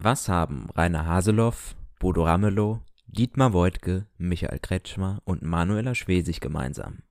Was haben Rainer Haseloff, Bodo Ramelow, Dietmar Woidke, Michael Kretschmer und Manuela Schwesig gemeinsam?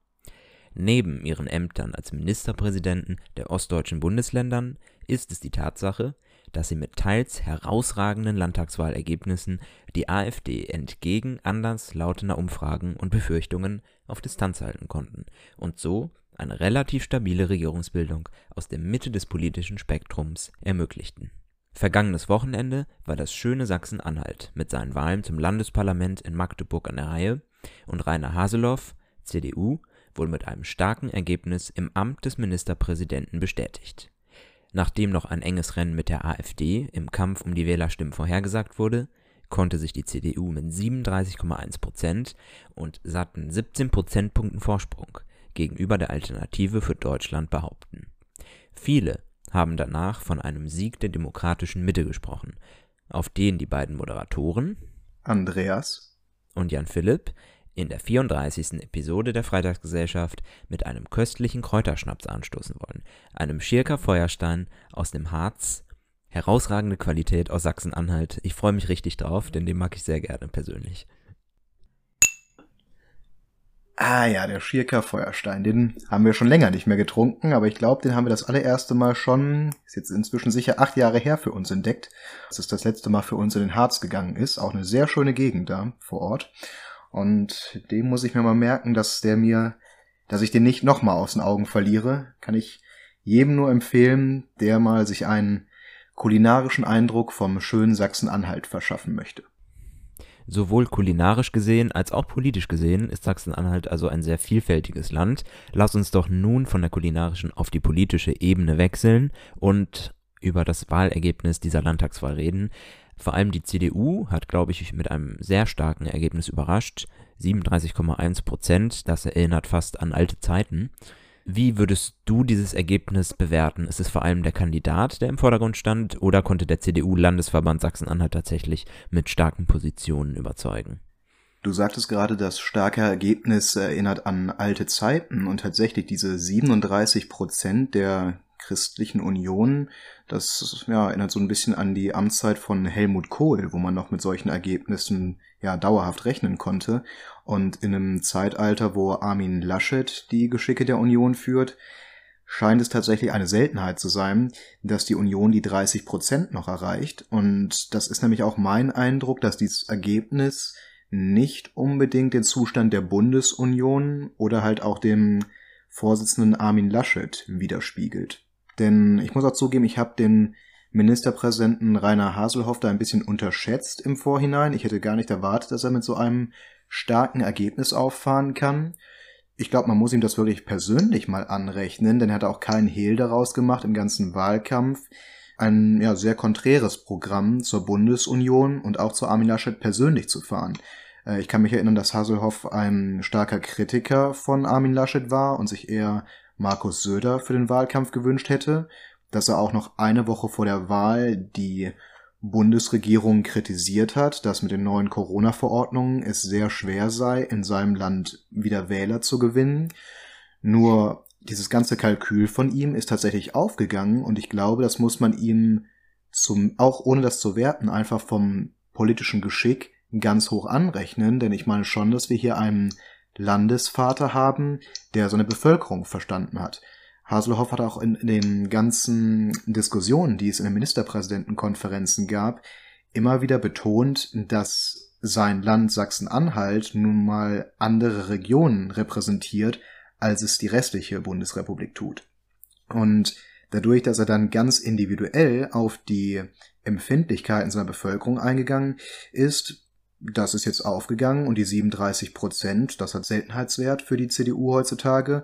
Neben ihren Ämtern als Ministerpräsidenten der ostdeutschen Bundesländern ist es die Tatsache, dass sie mit teils herausragenden Landtagswahlergebnissen die AfD entgegen anderslautender Umfragen und Befürchtungen auf Distanz halten konnten und so eine relativ stabile Regierungsbildung aus der Mitte des politischen Spektrums ermöglichten Vergangenes Wochenende war das schöne Sachsen-Anhalt mit seinen Wahlen zum Landesparlament in Magdeburg an der Reihe und Rainer Haseloff (CDU) wurde mit einem starken Ergebnis im Amt des Ministerpräsidenten bestätigt. Nachdem noch ein enges Rennen mit der AfD im Kampf um die Wählerstimmen vorhergesagt wurde, konnte sich die CDU mit 37,1 Prozent und satten 17 Prozentpunkten Vorsprung gegenüber der Alternative für Deutschland behaupten. Viele haben danach von einem Sieg der demokratischen Mitte gesprochen, auf den die beiden Moderatoren Andreas und Jan Philipp in der 34. Episode der Freitagsgesellschaft mit einem köstlichen Kräuterschnaps anstoßen wollen, einem Schirker Feuerstein aus dem Harz, herausragende Qualität aus Sachsen-Anhalt. Ich freue mich richtig drauf, denn den mag ich sehr gerne persönlich. Ah ja, der Schierker Feuerstein, den haben wir schon länger nicht mehr getrunken, aber ich glaube, den haben wir das allererste Mal schon, ist jetzt inzwischen sicher acht Jahre her für uns entdeckt, dass es das letzte Mal für uns in den Harz gegangen ist. Auch eine sehr schöne Gegend da vor Ort. Und dem muss ich mir mal merken, dass der mir, dass ich den nicht nochmal aus den Augen verliere, kann ich jedem nur empfehlen, der mal sich einen kulinarischen Eindruck vom schönen Sachsen-Anhalt verschaffen möchte. Sowohl kulinarisch gesehen als auch politisch gesehen ist Sachsen-Anhalt also ein sehr vielfältiges Land. Lass uns doch nun von der kulinarischen auf die politische Ebene wechseln und über das Wahlergebnis dieser Landtagswahl reden. Vor allem die CDU hat, glaube ich, mit einem sehr starken Ergebnis überrascht. 37,1 Prozent, das erinnert fast an alte Zeiten. Wie würdest du dieses Ergebnis bewerten? Ist es vor allem der Kandidat, der im Vordergrund stand, oder konnte der CDU-Landesverband Sachsen-Anhalt tatsächlich mit starken Positionen überzeugen? Du sagtest gerade, das starke Ergebnis erinnert an alte Zeiten und tatsächlich diese 37 Prozent der christlichen Union, das ja, erinnert so ein bisschen an die Amtszeit von Helmut Kohl, wo man noch mit solchen Ergebnissen ja dauerhaft rechnen konnte. Und in einem Zeitalter, wo Armin Laschet die Geschicke der Union führt, scheint es tatsächlich eine Seltenheit zu sein, dass die Union die 30 Prozent noch erreicht. Und das ist nämlich auch mein Eindruck, dass dieses Ergebnis nicht unbedingt den Zustand der Bundesunion oder halt auch dem Vorsitzenden Armin Laschet widerspiegelt. Denn ich muss auch zugeben, ich habe den Ministerpräsidenten Rainer Haselhoff da ein bisschen unterschätzt im Vorhinein. Ich hätte gar nicht erwartet, dass er mit so einem starken Ergebnis auffahren kann. Ich glaube, man muss ihm das wirklich persönlich mal anrechnen, denn er hat auch keinen Hehl daraus gemacht im ganzen Wahlkampf. Ein ja, sehr konträres Programm zur Bundesunion und auch zu Armin Laschet persönlich zu fahren. Äh, ich kann mich erinnern, dass Haselhoff ein starker Kritiker von Armin Laschet war und sich eher Markus Söder für den Wahlkampf gewünscht hätte, dass er auch noch eine Woche vor der Wahl die Bundesregierung kritisiert hat, dass mit den neuen Corona-Verordnungen es sehr schwer sei, in seinem Land wieder Wähler zu gewinnen. Nur dieses ganze Kalkül von ihm ist tatsächlich aufgegangen und ich glaube, das muss man ihm zum, auch ohne das zu werten, einfach vom politischen Geschick ganz hoch anrechnen, denn ich meine schon, dass wir hier einen Landesvater haben, der seine Bevölkerung verstanden hat. Haselhoff hat auch in, den ganzen Diskussionen, die es in den Ministerpräsidentenkonferenzen gab, immer wieder betont, dass sein Land Sachsen-Anhalt nun mal andere Regionen repräsentiert, als es die restliche Bundesrepublik tut. Und dadurch, dass er dann ganz individuell auf die Empfindlichkeiten seiner Bevölkerung eingegangen ist, das ist jetzt aufgegangen und die 37 Prozent, das hat Seltenheitswert für die CDU heutzutage.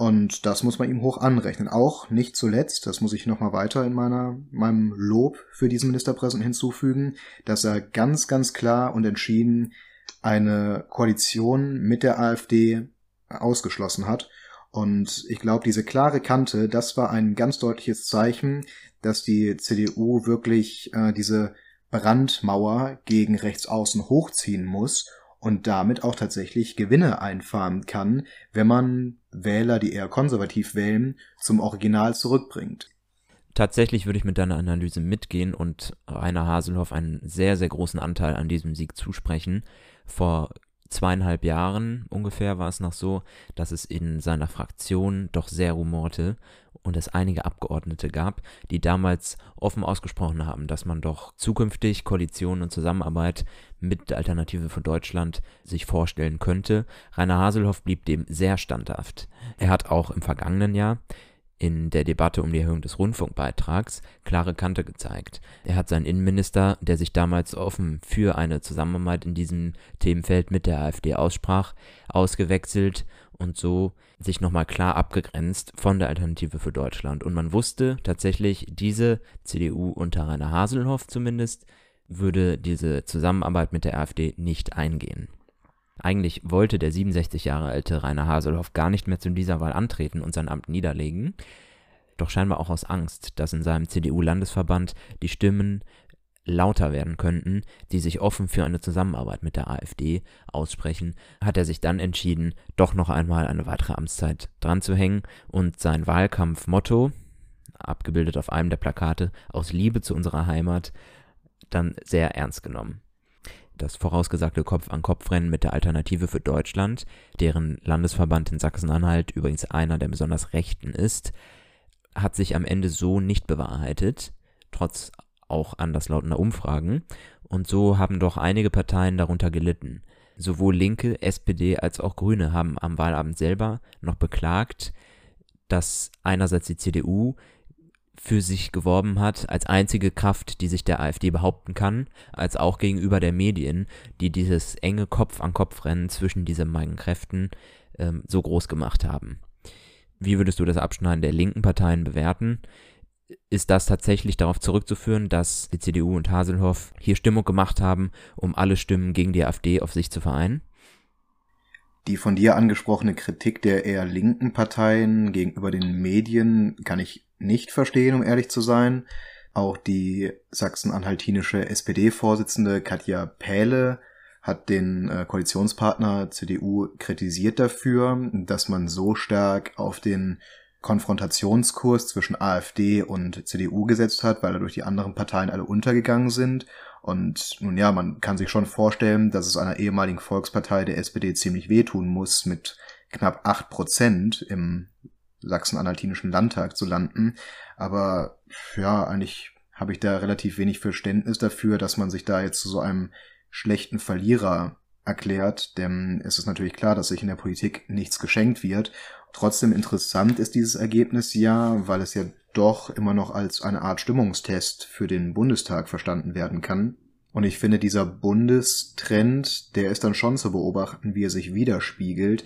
Und das muss man ihm hoch anrechnen. Auch nicht zuletzt, das muss ich nochmal weiter in meiner, meinem Lob für diesen Ministerpräsidenten hinzufügen, dass er ganz, ganz klar und entschieden eine Koalition mit der AfD ausgeschlossen hat. Und ich glaube, diese klare Kante, das war ein ganz deutliches Zeichen, dass die CDU wirklich äh, diese Brandmauer gegen Rechtsaußen hochziehen muss und damit auch tatsächlich Gewinne einfahren kann, wenn man Wähler, die eher konservativ wählen, zum Original zurückbringt. Tatsächlich würde ich mit deiner Analyse mitgehen und Rainer Haselhoff einen sehr, sehr großen Anteil an diesem Sieg zusprechen. Vor zweieinhalb Jahren ungefähr war es noch so, dass es in seiner Fraktion doch sehr rumorte und es einige Abgeordnete gab, die damals offen ausgesprochen haben, dass man doch zukünftig Koalition und Zusammenarbeit mit der Alternative für Deutschland sich vorstellen könnte. Rainer Haselhoff blieb dem sehr standhaft. Er hat auch im vergangenen Jahr in der Debatte um die Erhöhung des Rundfunkbeitrags klare Kante gezeigt. Er hat seinen Innenminister, der sich damals offen für eine Zusammenarbeit in diesem Themenfeld mit der AfD aussprach, ausgewechselt und so sich nochmal klar abgegrenzt von der Alternative für Deutschland. Und man wusste tatsächlich, diese CDU unter Rainer Haselhoff zumindest würde diese Zusammenarbeit mit der AfD nicht eingehen. Eigentlich wollte der 67 Jahre alte Rainer Haselhoff gar nicht mehr zu dieser Wahl antreten und sein Amt niederlegen, doch scheinbar auch aus Angst, dass in seinem CDU-Landesverband die Stimmen lauter werden könnten, die sich offen für eine Zusammenarbeit mit der AfD aussprechen, hat er sich dann entschieden, doch noch einmal eine weitere Amtszeit dran zu hängen und sein Wahlkampfmotto, abgebildet auf einem der Plakate, aus Liebe zu unserer Heimat, dann sehr ernst genommen das vorausgesagte Kopf-an-Kopf-Rennen mit der Alternative für Deutschland, deren Landesverband in Sachsen-Anhalt übrigens einer der besonders rechten ist, hat sich am Ende so nicht bewahrheitet, trotz auch anderslautender Umfragen. Und so haben doch einige Parteien darunter gelitten. Sowohl Linke, SPD als auch Grüne haben am Wahlabend selber noch beklagt, dass einerseits die CDU für sich geworben hat, als einzige Kraft, die sich der AfD behaupten kann, als auch gegenüber der Medien, die dieses enge Kopf-an-Kopf-Rennen zwischen diesen beiden Kräften ähm, so groß gemacht haben. Wie würdest du das Abschneiden der linken Parteien bewerten? Ist das tatsächlich darauf zurückzuführen, dass die CDU und Haselhoff hier Stimmung gemacht haben, um alle Stimmen gegen die AfD auf sich zu vereinen? Die von dir angesprochene Kritik der eher linken Parteien gegenüber den Medien kann ich nicht verstehen, um ehrlich zu sein. Auch die sachsen-anhaltinische SPD-Vorsitzende Katja Pähle hat den äh, Koalitionspartner CDU kritisiert dafür, dass man so stark auf den Konfrontationskurs zwischen AfD und CDU gesetzt hat, weil dadurch die anderen Parteien alle untergegangen sind. Und nun ja, man kann sich schon vorstellen, dass es einer ehemaligen Volkspartei der SPD ziemlich wehtun muss, mit knapp acht Prozent im sachsen-anhaltinischen Landtag zu landen. Aber ja, eigentlich habe ich da relativ wenig Verständnis dafür, dass man sich da jetzt zu so einem schlechten Verlierer erklärt, denn es ist natürlich klar, dass sich in der Politik nichts geschenkt wird. Trotzdem interessant ist dieses Ergebnis ja, weil es ja doch immer noch als eine Art Stimmungstest für den Bundestag verstanden werden kann. Und ich finde, dieser Bundestrend, der ist dann schon zu beobachten, wie er sich widerspiegelt.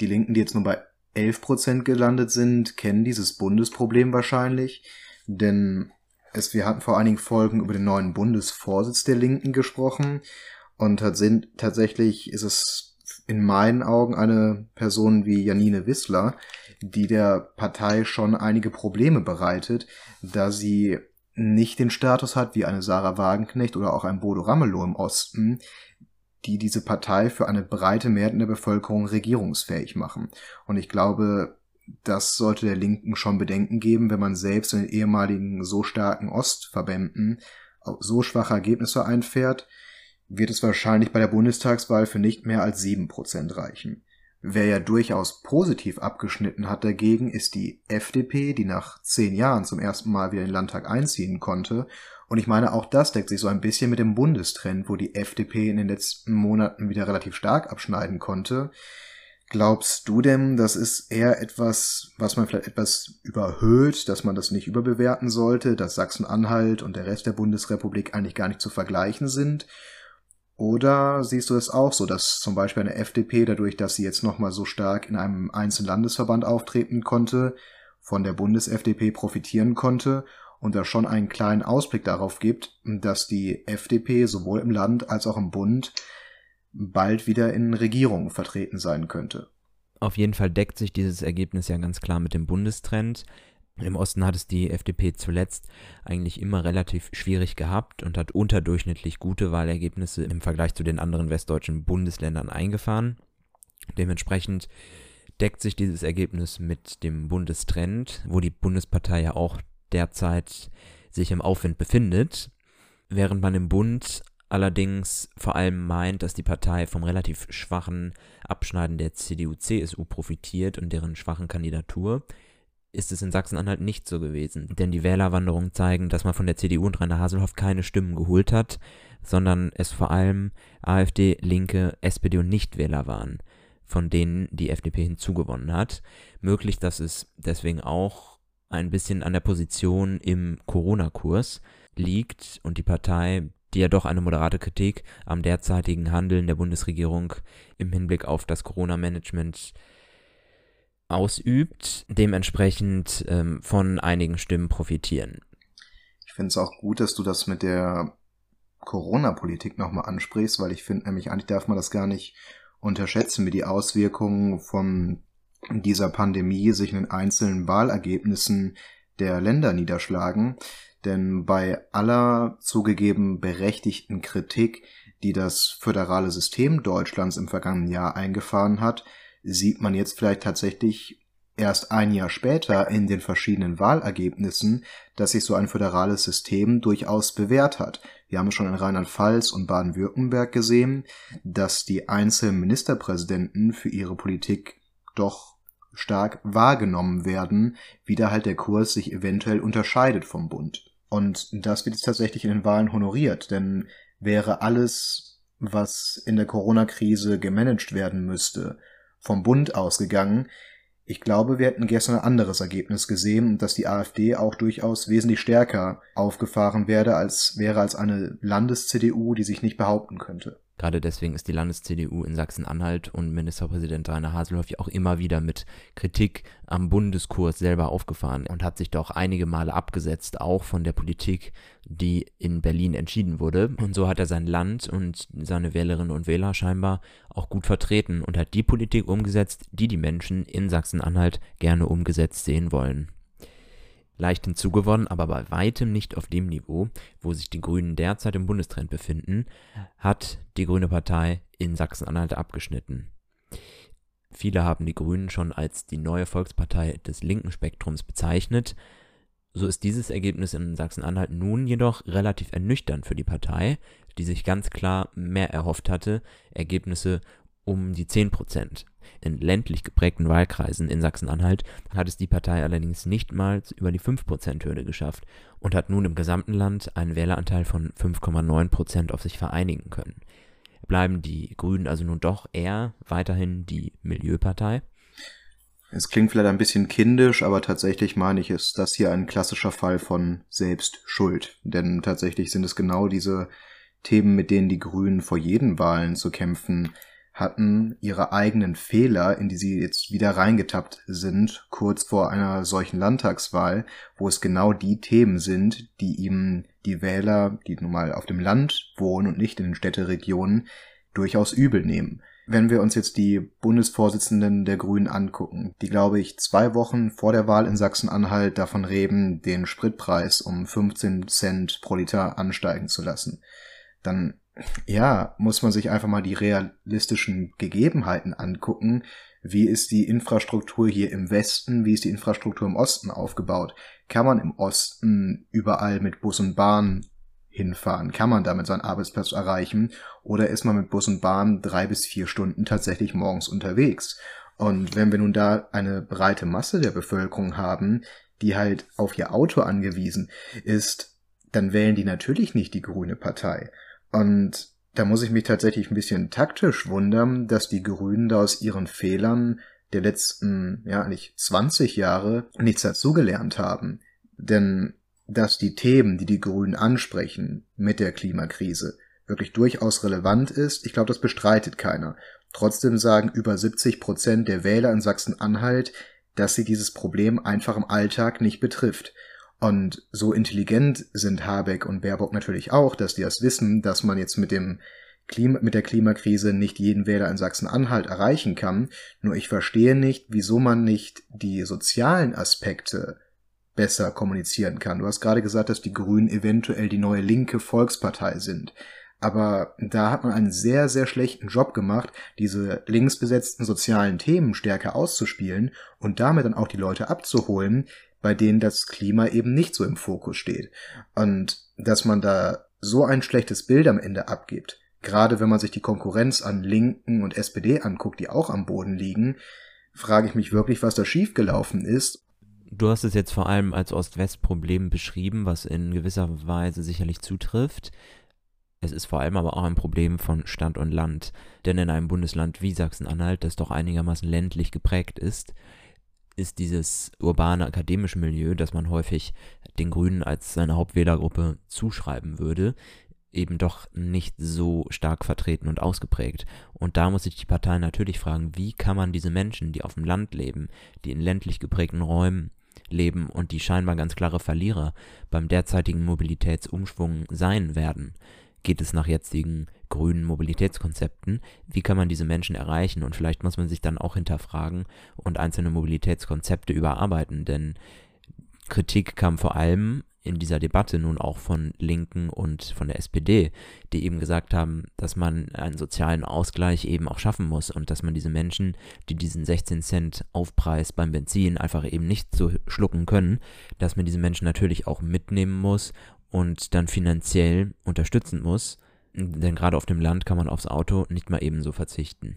Die Linken, die jetzt nur bei 11 Prozent gelandet sind, kennen dieses Bundesproblem wahrscheinlich, denn es, wir hatten vor einigen Folgen über den neuen Bundesvorsitz der Linken gesprochen und tatsächlich ist es in meinen Augen eine Person wie Janine Wissler, die der Partei schon einige Probleme bereitet, da sie nicht den Status hat wie eine Sarah Wagenknecht oder auch ein Bodo Ramelow im Osten, die diese Partei für eine breite Mehrheit in der Bevölkerung regierungsfähig machen. Und ich glaube, das sollte der Linken schon Bedenken geben, wenn man selbst in den ehemaligen so starken Ostverbänden so schwache Ergebnisse einfährt, wird es wahrscheinlich bei der Bundestagswahl für nicht mehr als sieben Prozent reichen. Wer ja durchaus positiv abgeschnitten hat dagegen, ist die FDP, die nach zehn Jahren zum ersten Mal wieder in den Landtag einziehen konnte und ich meine, auch das deckt sich so ein bisschen mit dem Bundestrend, wo die FDP in den letzten Monaten wieder relativ stark abschneiden konnte. Glaubst du denn, das ist eher etwas, was man vielleicht etwas überhöht, dass man das nicht überbewerten sollte, dass Sachsen-Anhalt und der Rest der Bundesrepublik eigentlich gar nicht zu vergleichen sind? Oder siehst du es auch so, dass zum Beispiel eine FDP, dadurch, dass sie jetzt nochmal so stark in einem einzelnen Landesverband auftreten konnte, von der Bundes-FDP profitieren konnte und da schon einen kleinen Ausblick darauf gibt, dass die FDP sowohl im Land als auch im Bund bald wieder in Regierungen vertreten sein könnte. Auf jeden Fall deckt sich dieses Ergebnis ja ganz klar mit dem Bundestrend. Im Osten hat es die FDP zuletzt eigentlich immer relativ schwierig gehabt und hat unterdurchschnittlich gute Wahlergebnisse im Vergleich zu den anderen westdeutschen Bundesländern eingefahren. Dementsprechend deckt sich dieses Ergebnis mit dem Bundestrend, wo die Bundespartei ja auch derzeit sich im Aufwind befindet, während man im Bund allerdings vor allem meint, dass die Partei vom relativ schwachen Abschneiden der CDU-CSU profitiert und deren schwachen Kandidatur, ist es in Sachsen-Anhalt nicht so gewesen. Denn die Wählerwanderungen zeigen, dass man von der CDU und Rainer Haselhoff keine Stimmen geholt hat, sondern es vor allem AfD, Linke, SPD und Nichtwähler waren, von denen die FDP hinzugewonnen hat. Möglich, dass es deswegen auch ein bisschen an der Position im Corona-Kurs liegt und die Partei, die ja doch eine moderate Kritik am derzeitigen Handeln der Bundesregierung im Hinblick auf das Corona-Management ausübt, dementsprechend ähm, von einigen Stimmen profitieren. Ich finde es auch gut, dass du das mit der Corona-Politik nochmal ansprichst, weil ich finde nämlich, eigentlich darf man das gar nicht unterschätzen, wie die Auswirkungen von dieser Pandemie sich in den einzelnen Wahlergebnissen der Länder niederschlagen. Denn bei aller zugegeben berechtigten Kritik, die das föderale System Deutschlands im vergangenen Jahr eingefahren hat, sieht man jetzt vielleicht tatsächlich erst ein Jahr später in den verschiedenen Wahlergebnissen, dass sich so ein föderales System durchaus bewährt hat. Wir haben es schon in Rheinland-Pfalz und Baden-Württemberg gesehen, dass die einzelnen Ministerpräsidenten für ihre Politik doch stark wahrgenommen werden, wie da halt der Kurs sich eventuell unterscheidet vom Bund. Und das wird jetzt tatsächlich in den Wahlen honoriert, denn wäre alles, was in der Corona-Krise gemanagt werden müsste, vom Bund ausgegangen. Ich glaube, wir hätten gestern ein anderes Ergebnis gesehen und dass die AfD auch durchaus wesentlich stärker aufgefahren werde, als wäre als eine Landes-CDU, die sich nicht behaupten könnte. Gerade deswegen ist die Landes-CDU in Sachsen-Anhalt und Ministerpräsident Rainer Haselhoff ja auch immer wieder mit Kritik am Bundeskurs selber aufgefahren und hat sich doch einige Male abgesetzt, auch von der Politik, die in Berlin entschieden wurde. Und so hat er sein Land und seine Wählerinnen und Wähler scheinbar auch gut vertreten und hat die Politik umgesetzt, die die Menschen in Sachsen-Anhalt gerne umgesetzt sehen wollen leicht hinzugewonnen, aber bei weitem nicht auf dem Niveau, wo sich die Grünen derzeit im Bundestrend befinden, hat die Grüne Partei in Sachsen-Anhalt abgeschnitten. Viele haben die Grünen schon als die neue Volkspartei des linken Spektrums bezeichnet. So ist dieses Ergebnis in Sachsen-Anhalt nun jedoch relativ ernüchternd für die Partei, die sich ganz klar mehr erhofft hatte, Ergebnisse um die 10 Prozent. In ländlich geprägten Wahlkreisen in Sachsen-Anhalt hat es die Partei allerdings nicht mal über die 5%-Hürde geschafft und hat nun im gesamten Land einen Wähleranteil von 5,9% auf sich vereinigen können. Bleiben die Grünen also nun doch eher weiterhin die Milieupartei? Es klingt vielleicht ein bisschen kindisch, aber tatsächlich meine ich, ist das hier ein klassischer Fall von Selbstschuld. Denn tatsächlich sind es genau diese Themen, mit denen die Grünen vor jeden Wahlen zu kämpfen hatten ihre eigenen Fehler, in die sie jetzt wieder reingetappt sind, kurz vor einer solchen Landtagswahl, wo es genau die Themen sind, die ihm die Wähler, die nun mal auf dem Land wohnen und nicht in den Städteregionen, durchaus übel nehmen. Wenn wir uns jetzt die Bundesvorsitzenden der Grünen angucken, die, glaube ich, zwei Wochen vor der Wahl in Sachsen-Anhalt davon reden, den Spritpreis um 15 Cent pro Liter ansteigen zu lassen, dann ja, muss man sich einfach mal die realistischen Gegebenheiten angucken. Wie ist die Infrastruktur hier im Westen? Wie ist die Infrastruktur im Osten aufgebaut? Kann man im Osten überall mit Bus und Bahn hinfahren? Kann man damit seinen Arbeitsplatz erreichen? Oder ist man mit Bus und Bahn drei bis vier Stunden tatsächlich morgens unterwegs? Und wenn wir nun da eine breite Masse der Bevölkerung haben, die halt auf ihr Auto angewiesen ist, dann wählen die natürlich nicht die grüne Partei. Und da muss ich mich tatsächlich ein bisschen taktisch wundern, dass die Grünen da aus ihren Fehlern der letzten, ja, nicht 20 Jahre nichts dazugelernt haben. Denn dass die Themen, die die Grünen ansprechen mit der Klimakrise, wirklich durchaus relevant ist, ich glaube, das bestreitet keiner. Trotzdem sagen über 70 Prozent der Wähler in Sachsen-Anhalt, dass sie dieses Problem einfach im Alltag nicht betrifft. Und so intelligent sind Habeck und Baerbock natürlich auch, dass die das wissen, dass man jetzt mit dem Klima, mit der Klimakrise nicht jeden Wähler in Sachsen-Anhalt erreichen kann. Nur ich verstehe nicht, wieso man nicht die sozialen Aspekte besser kommunizieren kann. Du hast gerade gesagt, dass die Grünen eventuell die neue linke Volkspartei sind. Aber da hat man einen sehr, sehr schlechten Job gemacht, diese linksbesetzten sozialen Themen stärker auszuspielen und damit dann auch die Leute abzuholen, bei denen das Klima eben nicht so im Fokus steht. Und dass man da so ein schlechtes Bild am Ende abgibt, gerade wenn man sich die Konkurrenz an Linken und SPD anguckt, die auch am Boden liegen, frage ich mich wirklich, was da schiefgelaufen ist. Du hast es jetzt vor allem als Ost-West-Problem beschrieben, was in gewisser Weise sicherlich zutrifft. Es ist vor allem aber auch ein Problem von Stadt und Land. Denn in einem Bundesland wie Sachsen-Anhalt, das doch einigermaßen ländlich geprägt ist, ist dieses urbane akademische Milieu, das man häufig den Grünen als seine Hauptwählergruppe zuschreiben würde, eben doch nicht so stark vertreten und ausgeprägt. Und da muss sich die Partei natürlich fragen, wie kann man diese Menschen, die auf dem Land leben, die in ländlich geprägten Räumen leben und die scheinbar ganz klare Verlierer beim derzeitigen Mobilitätsumschwung sein werden, geht es nach jetzigen grünen Mobilitätskonzepten, wie kann man diese Menschen erreichen? Und vielleicht muss man sich dann auch hinterfragen und einzelne Mobilitätskonzepte überarbeiten, denn Kritik kam vor allem in dieser Debatte nun auch von Linken und von der SPD, die eben gesagt haben, dass man einen sozialen Ausgleich eben auch schaffen muss und dass man diese Menschen, die diesen 16 Cent Aufpreis beim Benzin einfach eben nicht so schlucken können, dass man diese Menschen natürlich auch mitnehmen muss und dann finanziell unterstützen muss, denn gerade auf dem Land kann man aufs Auto nicht mal ebenso verzichten.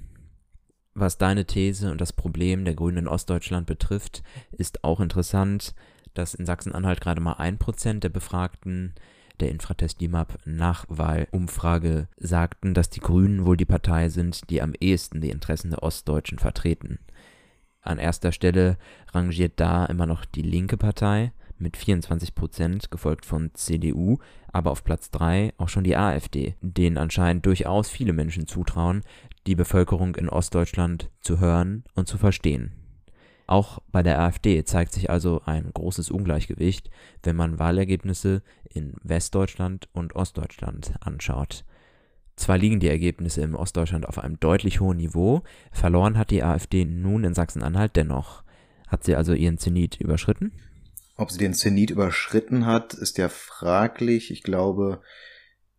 Was deine These und das Problem der Grünen in Ostdeutschland betrifft, ist auch interessant dass in Sachsen-Anhalt gerade mal ein Prozent der Befragten der Infratest DIMAP Nachwahlumfrage sagten, dass die Grünen wohl die Partei sind, die am ehesten die Interessen der Ostdeutschen vertreten. An erster Stelle rangiert da immer noch die linke Partei mit 24 Prozent, gefolgt von CDU, aber auf Platz 3 auch schon die AfD, denen anscheinend durchaus viele Menschen zutrauen, die Bevölkerung in Ostdeutschland zu hören und zu verstehen. Auch bei der AfD zeigt sich also ein großes Ungleichgewicht, wenn man Wahlergebnisse in Westdeutschland und Ostdeutschland anschaut. Zwar liegen die Ergebnisse im Ostdeutschland auf einem deutlich hohen Niveau, verloren hat die AfD nun in Sachsen-Anhalt dennoch. Hat sie also ihren Zenit überschritten? Ob sie den Zenit überschritten hat, ist ja fraglich. Ich glaube,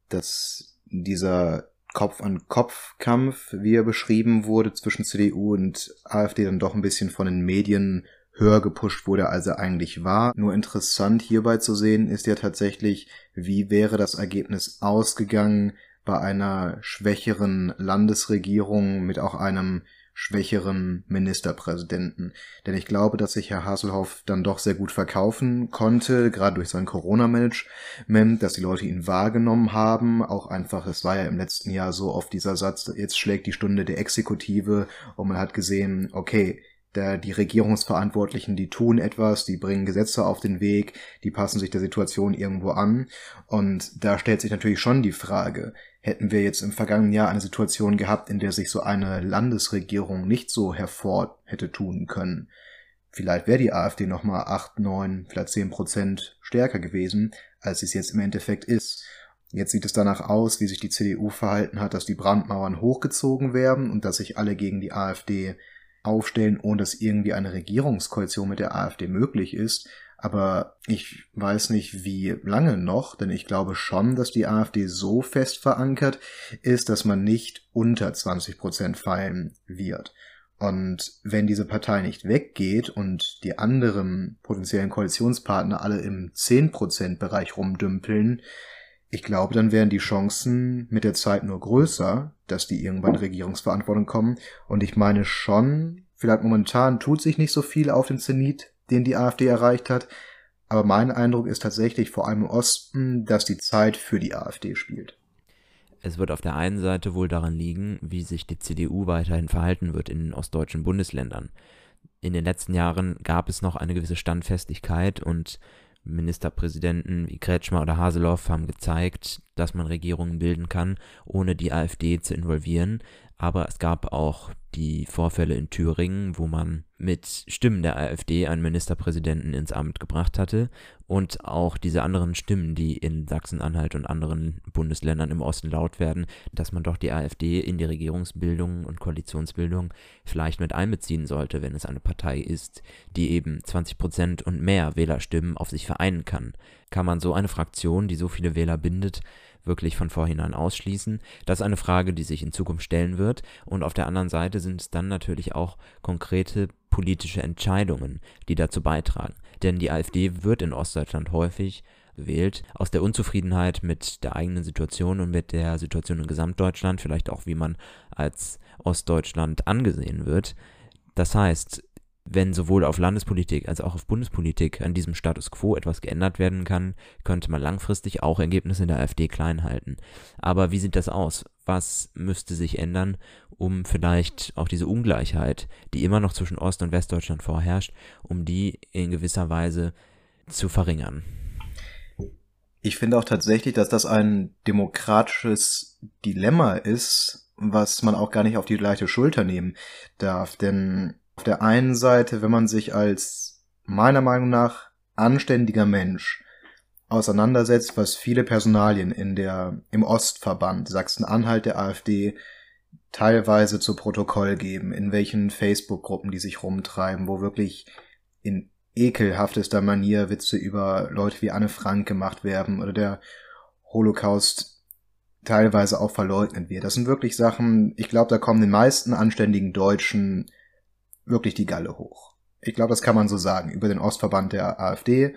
dass dieser Kopf-an-Kopf-Kampf, wie er beschrieben wurde, zwischen CDU und AfD dann doch ein bisschen von den Medien höher gepusht wurde, als er eigentlich war. Nur interessant hierbei zu sehen ist ja tatsächlich, wie wäre das Ergebnis ausgegangen bei einer schwächeren Landesregierung mit auch einem schwächeren Ministerpräsidenten. Denn ich glaube, dass sich Herr Haselhoff dann doch sehr gut verkaufen konnte, gerade durch sein Corona-Management, dass die Leute ihn wahrgenommen haben. Auch einfach, es war ja im letzten Jahr so oft dieser Satz, jetzt schlägt die Stunde der Exekutive und man hat gesehen, okay, der, die Regierungsverantwortlichen, die tun etwas, die bringen Gesetze auf den Weg, die passen sich der Situation irgendwo an. Und da stellt sich natürlich schon die Frage, hätten wir jetzt im vergangenen Jahr eine Situation gehabt, in der sich so eine Landesregierung nicht so hervor hätte tun können. Vielleicht wäre die AfD nochmal acht, neun, vielleicht zehn Prozent stärker gewesen, als es jetzt im Endeffekt ist. Jetzt sieht es danach aus, wie sich die CDU verhalten hat, dass die Brandmauern hochgezogen werden und dass sich alle gegen die AfD aufstellen, ohne dass irgendwie eine Regierungskoalition mit der AfD möglich ist. Aber ich weiß nicht, wie lange noch, denn ich glaube schon, dass die AfD so fest verankert ist, dass man nicht unter 20 Prozent fallen wird. Und wenn diese Partei nicht weggeht und die anderen potenziellen Koalitionspartner alle im 10% Bereich rumdümpeln, ich glaube, dann wären die Chancen mit der Zeit nur größer, dass die irgendwann Regierungsverantwortung kommen. Und ich meine schon, vielleicht momentan tut sich nicht so viel auf den Zenit den die AfD erreicht hat. Aber mein Eindruck ist tatsächlich vor allem im Osten, dass die Zeit für die AfD spielt. Es wird auf der einen Seite wohl daran liegen, wie sich die CDU weiterhin verhalten wird in den ostdeutschen Bundesländern. In den letzten Jahren gab es noch eine gewisse Standfestigkeit und Ministerpräsidenten wie Kretschmer oder Haseloff haben gezeigt, dass man Regierungen bilden kann, ohne die AfD zu involvieren. Aber es gab auch die Vorfälle in Thüringen, wo man mit Stimmen der AfD einen Ministerpräsidenten ins Amt gebracht hatte und auch diese anderen Stimmen, die in Sachsen-Anhalt und anderen Bundesländern im Osten laut werden, dass man doch die AfD in die Regierungsbildung und Koalitionsbildung vielleicht mit einbeziehen sollte, wenn es eine Partei ist, die eben 20 Prozent und mehr Wählerstimmen auf sich vereinen kann. Kann man so eine Fraktion, die so viele Wähler bindet, wirklich von vorhinein ausschließen. Das ist eine Frage, die sich in Zukunft stellen wird. Und auf der anderen Seite sind es dann natürlich auch konkrete politische Entscheidungen, die dazu beitragen. denn die AfD wird in Ostdeutschland häufig gewählt, aus der Unzufriedenheit mit der eigenen Situation und mit der Situation in Gesamtdeutschland, vielleicht auch wie man als Ostdeutschland angesehen wird. Das heißt, wenn sowohl auf Landespolitik als auch auf Bundespolitik an diesem Status quo etwas geändert werden kann, könnte man langfristig auch Ergebnisse in der AfD klein halten. Aber wie sieht das aus? Was müsste sich ändern, um vielleicht auch diese Ungleichheit, die immer noch zwischen Ost- und Westdeutschland vorherrscht, um die in gewisser Weise zu verringern? Ich finde auch tatsächlich, dass das ein demokratisches Dilemma ist, was man auch gar nicht auf die leichte Schulter nehmen darf. Denn auf der einen Seite, wenn man sich als meiner Meinung nach anständiger Mensch auseinandersetzt, was viele Personalien in der, im Ostverband Sachsen-Anhalt der AfD teilweise zu Protokoll geben, in welchen Facebook-Gruppen die sich rumtreiben, wo wirklich in ekelhaftester Manier Witze über Leute wie Anne Frank gemacht werden oder der Holocaust teilweise auch verleugnet wird. Das sind wirklich Sachen, ich glaube, da kommen den meisten anständigen Deutschen wirklich die Galle hoch. Ich glaube, das kann man so sagen über den Ostverband der AfD,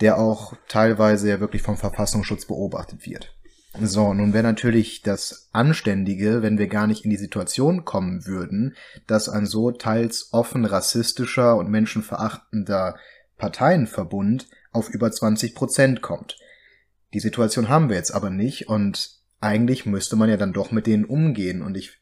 der auch teilweise ja wirklich vom Verfassungsschutz beobachtet wird. So, nun wäre natürlich das Anständige, wenn wir gar nicht in die Situation kommen würden, dass ein so teils offen rassistischer und menschenverachtender Parteienverbund auf über 20 Prozent kommt. Die Situation haben wir jetzt aber nicht und eigentlich müsste man ja dann doch mit denen umgehen und ich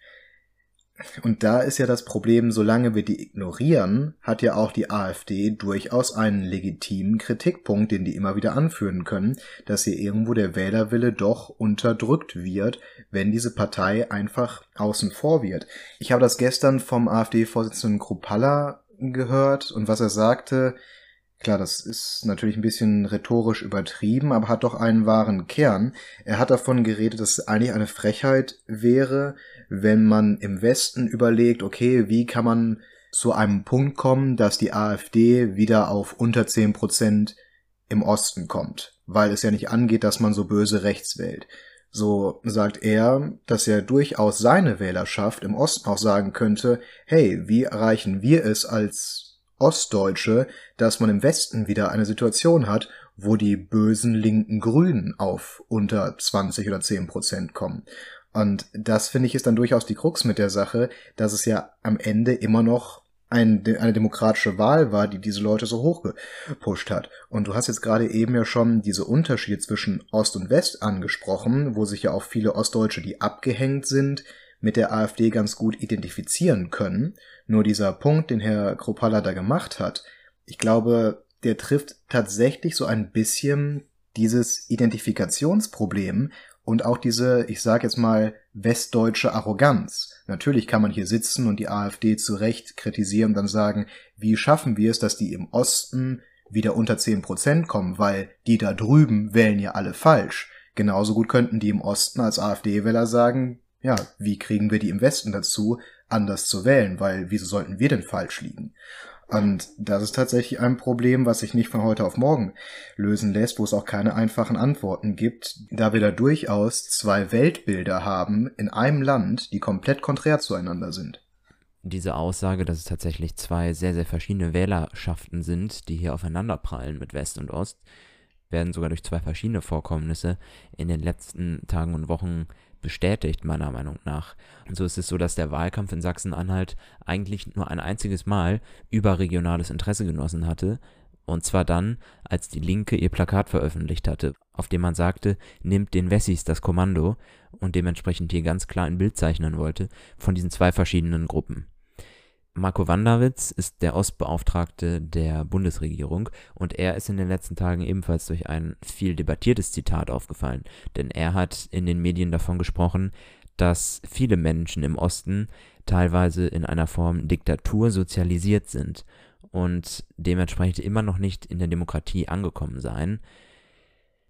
und da ist ja das Problem, solange wir die ignorieren, hat ja auch die AfD durchaus einen legitimen Kritikpunkt, den die immer wieder anführen können, dass hier irgendwo der Wählerwille doch unterdrückt wird, wenn diese Partei einfach außen vor wird. Ich habe das gestern vom AfD-Vorsitzenden Kruppalla gehört und was er sagte, Klar, das ist natürlich ein bisschen rhetorisch übertrieben, aber hat doch einen wahren Kern. Er hat davon geredet, dass es eigentlich eine Frechheit wäre, wenn man im Westen überlegt, okay, wie kann man zu einem Punkt kommen, dass die AfD wieder auf unter zehn Prozent im Osten kommt, weil es ja nicht angeht, dass man so böse rechts wählt. So sagt er, dass er durchaus seine Wählerschaft im Osten auch sagen könnte, hey, wie erreichen wir es als Ostdeutsche, dass man im Westen wieder eine Situation hat, wo die bösen linken Grünen auf unter 20 oder 10 Prozent kommen. Und das finde ich ist dann durchaus die Krux mit der Sache, dass es ja am Ende immer noch ein, eine demokratische Wahl war, die diese Leute so hochgepusht hat. Und du hast jetzt gerade eben ja schon diese Unterschiede zwischen Ost und West angesprochen, wo sich ja auch viele Ostdeutsche, die abgehängt sind, mit der AfD ganz gut identifizieren können. Nur dieser Punkt, den Herr Kropala da gemacht hat, ich glaube, der trifft tatsächlich so ein bisschen dieses Identifikationsproblem und auch diese, ich sag jetzt mal, westdeutsche Arroganz. Natürlich kann man hier sitzen und die AfD zu Recht kritisieren und dann sagen, wie schaffen wir es, dass die im Osten wieder unter zehn Prozent kommen, weil die da drüben wählen ja alle falsch. Genauso gut könnten die im Osten als AfD-Wähler sagen, ja, wie kriegen wir die im Westen dazu, anders zu wählen, weil wieso sollten wir denn falsch liegen? Und das ist tatsächlich ein Problem, was sich nicht von heute auf morgen lösen lässt, wo es auch keine einfachen Antworten gibt, da wir da durchaus zwei Weltbilder haben in einem Land, die komplett konträr zueinander sind. Diese Aussage, dass es tatsächlich zwei sehr, sehr verschiedene Wählerschaften sind, die hier aufeinanderprallen mit West und Ost, werden sogar durch zwei verschiedene Vorkommnisse in den letzten Tagen und Wochen bestätigt, meiner Meinung nach. Und so ist es so, dass der Wahlkampf in Sachsen-Anhalt eigentlich nur ein einziges Mal überregionales Interesse genossen hatte. Und zwar dann, als die Linke ihr Plakat veröffentlicht hatte, auf dem man sagte, nimmt den Wessis das Kommando und dementsprechend hier ganz klar ein Bild zeichnen wollte von diesen zwei verschiedenen Gruppen. Marco Wanderwitz ist der Ostbeauftragte der Bundesregierung und er ist in den letzten Tagen ebenfalls durch ein viel debattiertes Zitat aufgefallen, denn er hat in den Medien davon gesprochen, dass viele Menschen im Osten teilweise in einer Form Diktatur sozialisiert sind und dementsprechend immer noch nicht in der Demokratie angekommen seien.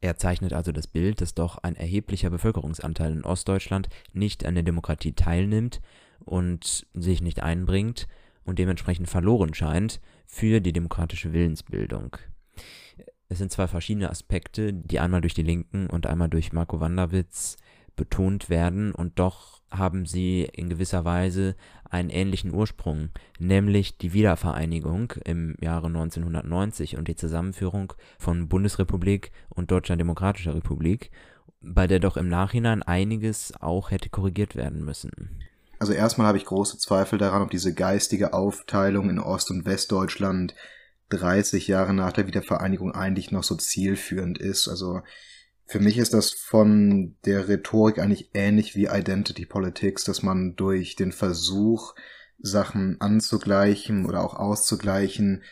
Er zeichnet also das Bild, dass doch ein erheblicher Bevölkerungsanteil in Ostdeutschland nicht an der Demokratie teilnimmt und sich nicht einbringt und dementsprechend verloren scheint für die demokratische Willensbildung. Es sind zwei verschiedene Aspekte, die einmal durch die Linken und einmal durch Marco Wanderwitz betont werden und doch haben sie in gewisser Weise einen ähnlichen Ursprung, nämlich die Wiedervereinigung im Jahre 1990 und die Zusammenführung von Bundesrepublik und Deutscher Demokratischer Republik, bei der doch im Nachhinein einiges auch hätte korrigiert werden müssen. Also erstmal habe ich große Zweifel daran, ob diese geistige Aufteilung in Ost- und Westdeutschland 30 Jahre nach der Wiedervereinigung eigentlich noch so zielführend ist. Also für mich ist das von der Rhetorik eigentlich ähnlich wie Identity Politics, dass man durch den Versuch, Sachen anzugleichen oder auch auszugleichen,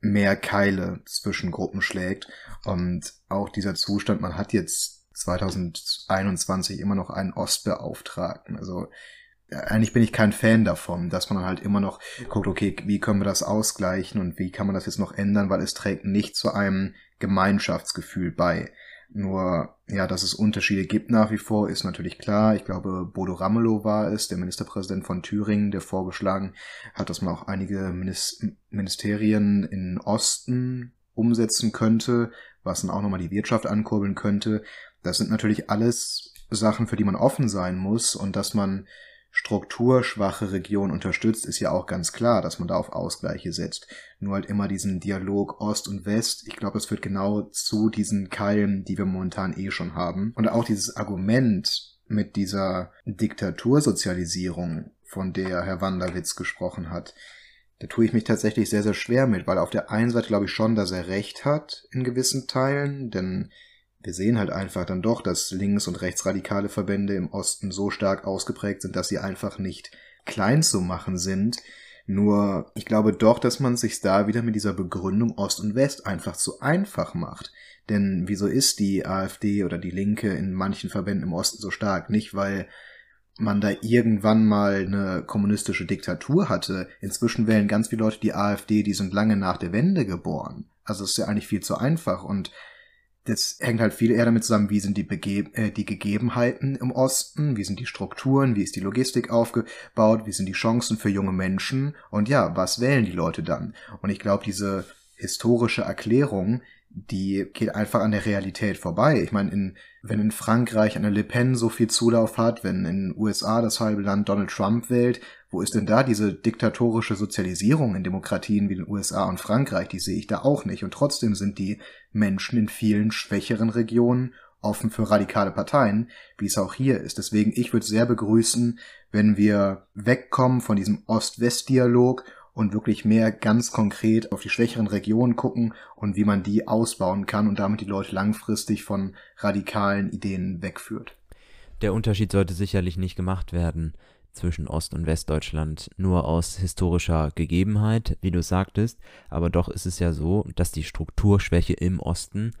mehr Keile zwischen Gruppen schlägt. Und auch dieser Zustand, man hat jetzt 2021 immer noch einen Ostbeauftragten. Also eigentlich bin ich kein Fan davon, dass man halt immer noch guckt, okay, wie können wir das ausgleichen und wie kann man das jetzt noch ändern, weil es trägt nicht zu einem Gemeinschaftsgefühl bei. Nur, ja, dass es Unterschiede gibt nach wie vor, ist natürlich klar. Ich glaube, Bodo Ramelow war es, der Ministerpräsident von Thüringen, der vorgeschlagen hat, dass man auch einige Ministerien in Osten umsetzen könnte, was dann auch nochmal die Wirtschaft ankurbeln könnte. Das sind natürlich alles Sachen, für die man offen sein muss und dass man strukturschwache Region unterstützt, ist ja auch ganz klar, dass man da auf Ausgleiche setzt. Nur halt immer diesen Dialog Ost und West, ich glaube, es führt genau zu diesen Keilen, die wir momentan eh schon haben. Und auch dieses Argument mit dieser Diktatursozialisierung, von der Herr Wanderwitz gesprochen hat, da tue ich mich tatsächlich sehr, sehr schwer mit, weil auf der einen Seite glaube ich schon, dass er recht hat in gewissen Teilen, denn wir sehen halt einfach dann doch, dass links- und rechtsradikale Verbände im Osten so stark ausgeprägt sind, dass sie einfach nicht klein zu machen sind. Nur ich glaube doch, dass man sich da wieder mit dieser Begründung Ost und West einfach zu einfach macht. Denn wieso ist die AfD oder die Linke in manchen Verbänden im Osten so stark? Nicht, weil man da irgendwann mal eine kommunistische Diktatur hatte. Inzwischen wählen ganz viele Leute die AfD, die sind lange nach der Wende geboren. Also ist ja eigentlich viel zu einfach und das hängt halt viel eher damit zusammen, wie sind die, Bege äh, die Gegebenheiten im Osten, wie sind die Strukturen, wie ist die Logistik aufgebaut, wie sind die Chancen für junge Menschen und ja, was wählen die Leute dann? Und ich glaube, diese historische Erklärung, die geht einfach an der Realität vorbei. Ich meine, in, wenn in Frankreich eine Le Pen so viel Zulauf hat, wenn in den USA das halbe Land Donald Trump wählt, wo ist denn da diese diktatorische Sozialisierung in Demokratien wie den USA und Frankreich? Die sehe ich da auch nicht. Und trotzdem sind die Menschen in vielen schwächeren Regionen offen für radikale Parteien, wie es auch hier ist. Deswegen, ich würde sehr begrüßen, wenn wir wegkommen von diesem Ost-West-Dialog und wirklich mehr ganz konkret auf die schwächeren Regionen gucken und wie man die ausbauen kann und damit die Leute langfristig von radikalen Ideen wegführt. Der Unterschied sollte sicherlich nicht gemacht werden zwischen Ost- und Westdeutschland nur aus historischer Gegebenheit, wie du sagtest, aber doch ist es ja so, dass die Strukturschwäche im Osten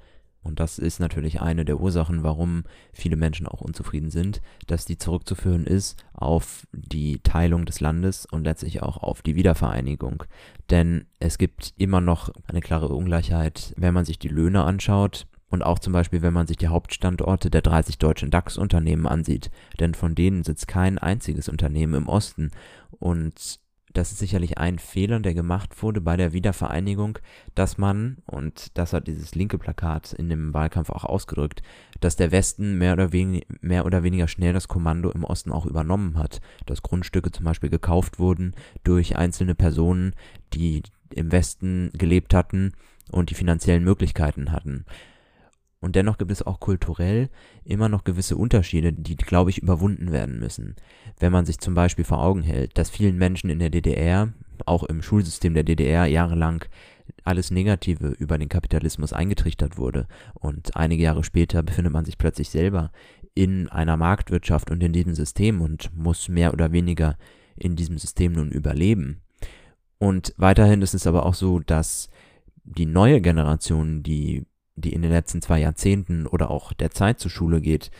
und das ist natürlich eine der Ursachen, warum viele Menschen auch unzufrieden sind, dass die zurückzuführen ist auf die Teilung des Landes und letztlich auch auf die Wiedervereinigung. Denn es gibt immer noch eine klare Ungleichheit, wenn man sich die Löhne anschaut. Und auch zum Beispiel, wenn man sich die Hauptstandorte der 30 deutschen DAX-Unternehmen ansieht, denn von denen sitzt kein einziges Unternehmen im Osten. Und das ist sicherlich ein Fehler, der gemacht wurde bei der Wiedervereinigung, dass man, und das hat dieses linke Plakat in dem Wahlkampf auch ausgedrückt, dass der Westen mehr oder, wenig, mehr oder weniger schnell das Kommando im Osten auch übernommen hat, dass Grundstücke zum Beispiel gekauft wurden durch einzelne Personen, die im Westen gelebt hatten und die finanziellen Möglichkeiten hatten. Und dennoch gibt es auch kulturell immer noch gewisse Unterschiede, die, glaube ich, überwunden werden müssen. Wenn man sich zum Beispiel vor Augen hält, dass vielen Menschen in der DDR, auch im Schulsystem der DDR, jahrelang alles Negative über den Kapitalismus eingetrichtert wurde und einige Jahre später befindet man sich plötzlich selber in einer Marktwirtschaft und in diesem System und muss mehr oder weniger in diesem System nun überleben. Und weiterhin ist es aber auch so, dass die neue Generation, die die in den letzten zwei Jahrzehnten oder auch der Zeit zur Schule geht,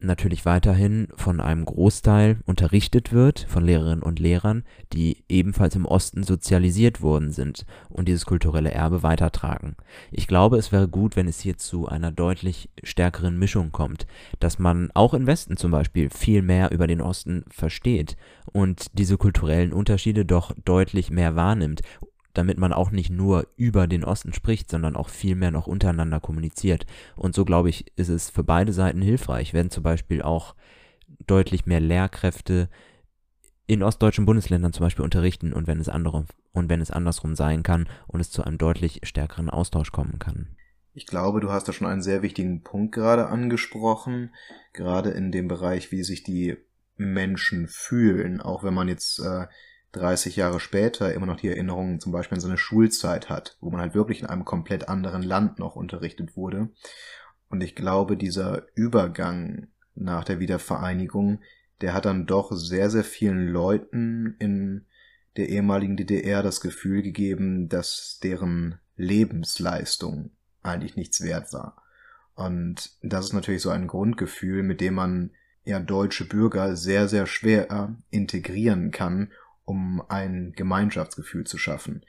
natürlich weiterhin von einem Großteil unterrichtet wird, von Lehrerinnen und Lehrern, die ebenfalls im Osten sozialisiert worden sind und dieses kulturelle Erbe weitertragen. Ich glaube, es wäre gut, wenn es hier zu einer deutlich stärkeren Mischung kommt, dass man auch im Westen zum Beispiel viel mehr über den Osten versteht und diese kulturellen Unterschiede doch deutlich mehr wahrnimmt damit man auch nicht nur über den Osten spricht, sondern auch viel mehr noch untereinander kommuniziert. Und so glaube ich, ist es für beide Seiten hilfreich, wenn zum Beispiel auch deutlich mehr Lehrkräfte in ostdeutschen Bundesländern zum Beispiel unterrichten und wenn es andere und wenn es andersrum sein kann und es zu einem deutlich stärkeren Austausch kommen kann. Ich glaube, du hast da schon einen sehr wichtigen Punkt gerade angesprochen, gerade in dem Bereich, wie sich die Menschen fühlen, auch wenn man jetzt äh, 30 Jahre später immer noch die Erinnerungen zum Beispiel an seine Schulzeit hat, wo man halt wirklich in einem komplett anderen Land noch unterrichtet wurde. Und ich glaube, dieser Übergang nach der Wiedervereinigung der hat dann doch sehr, sehr vielen Leuten in der ehemaligen DDR das Gefühl gegeben, dass deren Lebensleistung eigentlich nichts wert war. Und das ist natürlich so ein Grundgefühl, mit dem man ja deutsche Bürger sehr, sehr schwer integrieren kann, um ein Gemeinschaftsgefühl zu schaffen.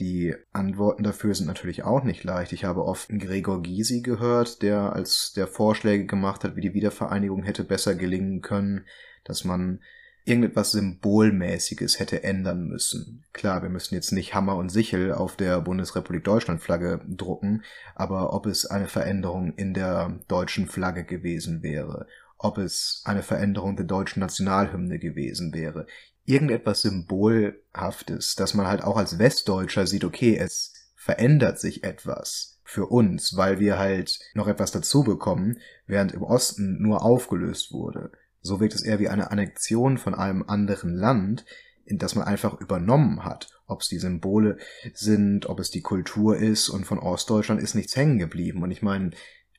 Die Antworten dafür sind natürlich auch nicht leicht. Ich habe oft Gregor Gysi gehört, der als der Vorschläge gemacht hat, wie die Wiedervereinigung hätte besser gelingen können, dass man irgendetwas Symbolmäßiges hätte ändern müssen. Klar, wir müssen jetzt nicht Hammer und Sichel auf der Bundesrepublik Deutschland Flagge drucken, aber ob es eine Veränderung in der deutschen Flagge gewesen wäre, ob es eine Veränderung der deutschen Nationalhymne gewesen wäre, irgendetwas Symbolhaftes, dass man halt auch als Westdeutscher sieht, okay, es verändert sich etwas für uns, weil wir halt noch etwas dazu bekommen, während im Osten nur aufgelöst wurde. So wirkt es eher wie eine Annexion von einem anderen Land, in das man einfach übernommen hat. Ob es die Symbole sind, ob es die Kultur ist und von Ostdeutschland ist nichts hängen geblieben. Und ich meine,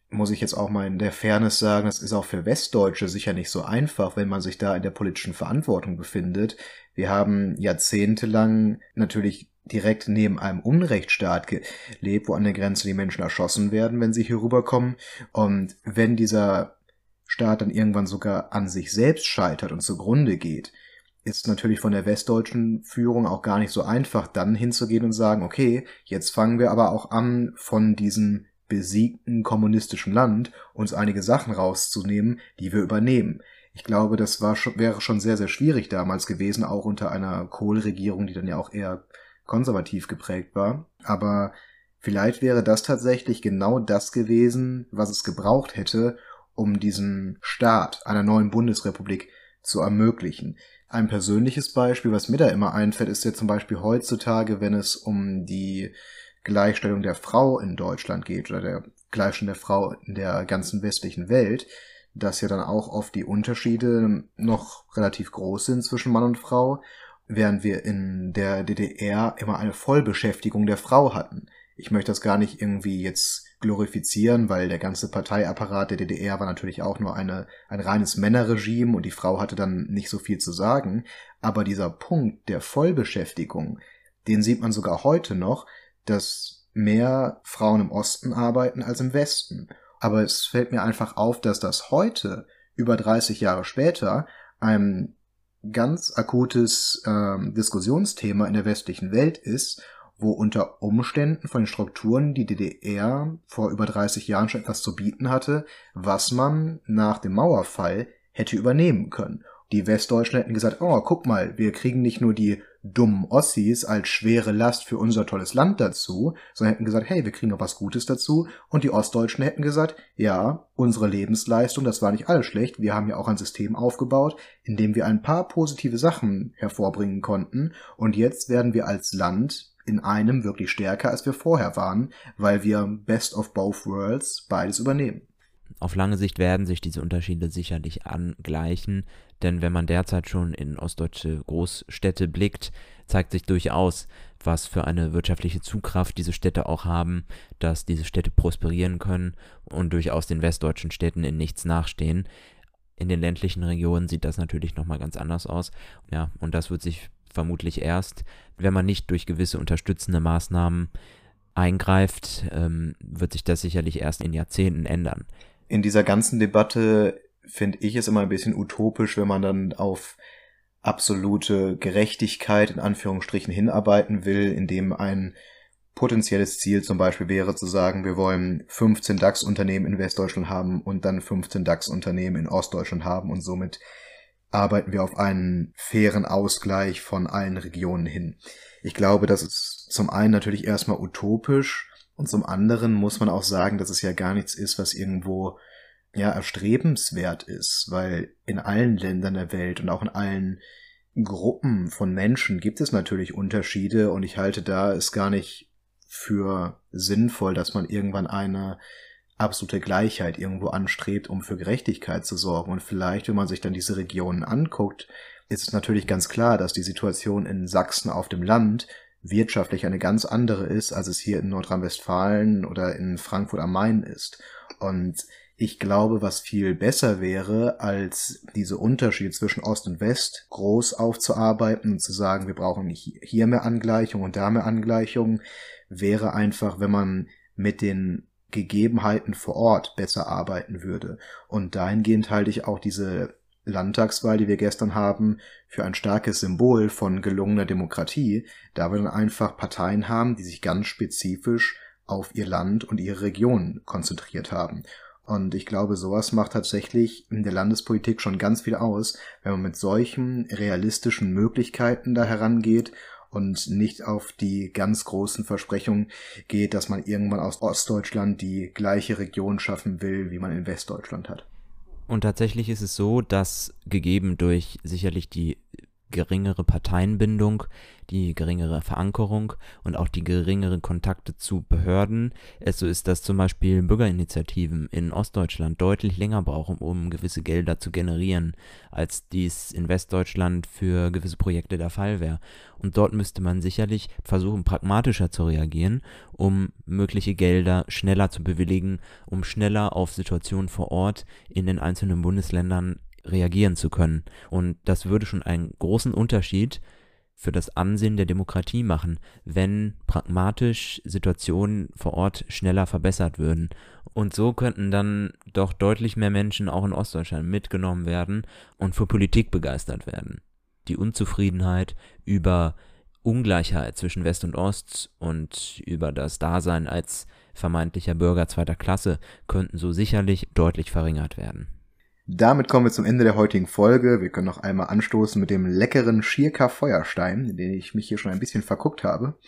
muss ich jetzt auch mal in der Fairness sagen, das ist auch für Westdeutsche sicher nicht so einfach, wenn man sich da in der politischen Verantwortung befindet. Wir haben jahrzehntelang natürlich direkt neben einem Unrechtsstaat gelebt, wo an der Grenze die Menschen erschossen werden, wenn sie hier rüberkommen. Und wenn dieser Staat dann irgendwann sogar an sich selbst scheitert und zugrunde geht, ist natürlich von der westdeutschen Führung auch gar nicht so einfach, dann hinzugehen und sagen, okay, jetzt fangen wir aber auch an, von diesem besiegten kommunistischen Land uns einige Sachen rauszunehmen, die wir übernehmen. Ich glaube, das war schon, wäre schon sehr, sehr schwierig damals gewesen, auch unter einer Kohl-Regierung, die dann ja auch eher konservativ geprägt war. Aber vielleicht wäre das tatsächlich genau das gewesen, was es gebraucht hätte, um diesen Staat einer neuen Bundesrepublik zu ermöglichen. Ein persönliches Beispiel, was mir da immer einfällt, ist ja zum Beispiel heutzutage, wenn es um die Gleichstellung der Frau in Deutschland geht oder der Gleichstellung der Frau in der ganzen westlichen Welt, dass ja dann auch oft die Unterschiede noch relativ groß sind zwischen Mann und Frau, während wir in der DDR immer eine Vollbeschäftigung der Frau hatten. Ich möchte das gar nicht irgendwie jetzt glorifizieren, weil der ganze Parteiapparat der DDR war natürlich auch nur eine, ein reines Männerregime und die Frau hatte dann nicht so viel zu sagen. Aber dieser Punkt der Vollbeschäftigung, den sieht man sogar heute noch, dass mehr Frauen im Osten arbeiten als im Westen. Aber es fällt mir einfach auf, dass das heute, über 30 Jahre später, ein ganz akutes ähm, Diskussionsthema in der westlichen Welt ist, wo unter Umständen von den Strukturen die DDR vor über 30 Jahren schon etwas zu bieten hatte, was man nach dem Mauerfall hätte übernehmen können die Westdeutschen hätten gesagt, oh, guck mal, wir kriegen nicht nur die dummen Ossis als schwere Last für unser tolles Land dazu, sondern hätten gesagt, hey, wir kriegen noch was Gutes dazu. Und die Ostdeutschen hätten gesagt, ja, unsere Lebensleistung, das war nicht alles schlecht. Wir haben ja auch ein System aufgebaut, in dem wir ein paar positive Sachen hervorbringen konnten. Und jetzt werden wir als Land in einem wirklich stärker, als wir vorher waren, weil wir Best of Both Worlds beides übernehmen. Auf lange Sicht werden sich diese Unterschiede sicherlich angleichen, denn wenn man derzeit schon in ostdeutsche Großstädte blickt, zeigt sich durchaus, was für eine wirtschaftliche Zugkraft diese Städte auch haben, dass diese Städte prosperieren können und durchaus den westdeutschen Städten in nichts nachstehen. In den ländlichen Regionen sieht das natürlich nochmal ganz anders aus. Ja, und das wird sich vermutlich erst, wenn man nicht durch gewisse unterstützende Maßnahmen eingreift, ähm, wird sich das sicherlich erst in Jahrzehnten ändern in dieser ganzen Debatte finde ich es immer ein bisschen utopisch, wenn man dann auf absolute Gerechtigkeit in Anführungsstrichen hinarbeiten will, indem ein potenzielles Ziel zum Beispiel wäre zu sagen, wir wollen 15 DAX-Unternehmen in Westdeutschland haben und dann 15 DAX-Unternehmen in Ostdeutschland haben und somit arbeiten wir auf einen fairen Ausgleich von allen Regionen hin. Ich glaube, das ist zum einen natürlich erstmal utopisch, und zum anderen muss man auch sagen, dass es ja gar nichts ist, was irgendwo ja erstrebenswert ist, weil in allen Ländern der Welt und auch in allen Gruppen von Menschen gibt es natürlich Unterschiede und ich halte da es gar nicht für sinnvoll, dass man irgendwann eine absolute Gleichheit irgendwo anstrebt, um für Gerechtigkeit zu sorgen. Und vielleicht, wenn man sich dann diese Regionen anguckt, ist es natürlich ganz klar, dass die Situation in Sachsen auf dem Land wirtschaftlich eine ganz andere ist, als es hier in Nordrhein-Westfalen oder in Frankfurt am Main ist. Und ich glaube, was viel besser wäre, als diese Unterschiede zwischen Ost und West groß aufzuarbeiten und zu sagen, wir brauchen hier mehr Angleichung und da mehr Angleichung, wäre einfach, wenn man mit den Gegebenheiten vor Ort besser arbeiten würde. Und dahingehend halte ich auch diese Landtagswahl, die wir gestern haben, für ein starkes Symbol von gelungener Demokratie, da wir dann einfach Parteien haben, die sich ganz spezifisch auf ihr Land und ihre Region konzentriert haben. Und ich glaube, sowas macht tatsächlich in der Landespolitik schon ganz viel aus, wenn man mit solchen realistischen Möglichkeiten da herangeht und nicht auf die ganz großen Versprechungen geht, dass man irgendwann aus Ostdeutschland die gleiche Region schaffen will, wie man in Westdeutschland hat. Und tatsächlich ist es so, dass gegeben durch sicherlich die geringere Parteienbindung, die geringere Verankerung und auch die geringeren Kontakte zu Behörden. Es so ist, dass zum Beispiel Bürgerinitiativen in Ostdeutschland deutlich länger brauchen, um gewisse Gelder zu generieren, als dies in Westdeutschland für gewisse Projekte der Fall wäre. Und dort müsste man sicherlich versuchen, pragmatischer zu reagieren, um mögliche Gelder schneller zu bewilligen, um schneller auf Situationen vor Ort in den einzelnen Bundesländern reagieren zu können. Und das würde schon einen großen Unterschied für das Ansehen der Demokratie machen, wenn pragmatisch Situationen vor Ort schneller verbessert würden. Und so könnten dann doch deutlich mehr Menschen auch in Ostdeutschland mitgenommen werden und für Politik begeistert werden. Die Unzufriedenheit über Ungleichheit zwischen West und Ost und über das Dasein als vermeintlicher Bürger zweiter Klasse könnten so sicherlich deutlich verringert werden. Damit kommen wir zum Ende der heutigen Folge. Wir können noch einmal anstoßen mit dem leckeren Schierka Feuerstein, in den ich mich hier schon ein bisschen verguckt habe.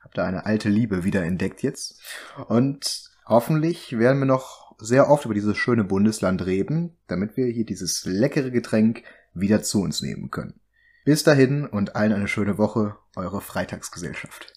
Hab da eine alte Liebe wieder entdeckt jetzt. Und hoffentlich werden wir noch sehr oft über dieses schöne Bundesland reden, damit wir hier dieses leckere Getränk wieder zu uns nehmen können. Bis dahin und allen eine schöne Woche, eure Freitagsgesellschaft.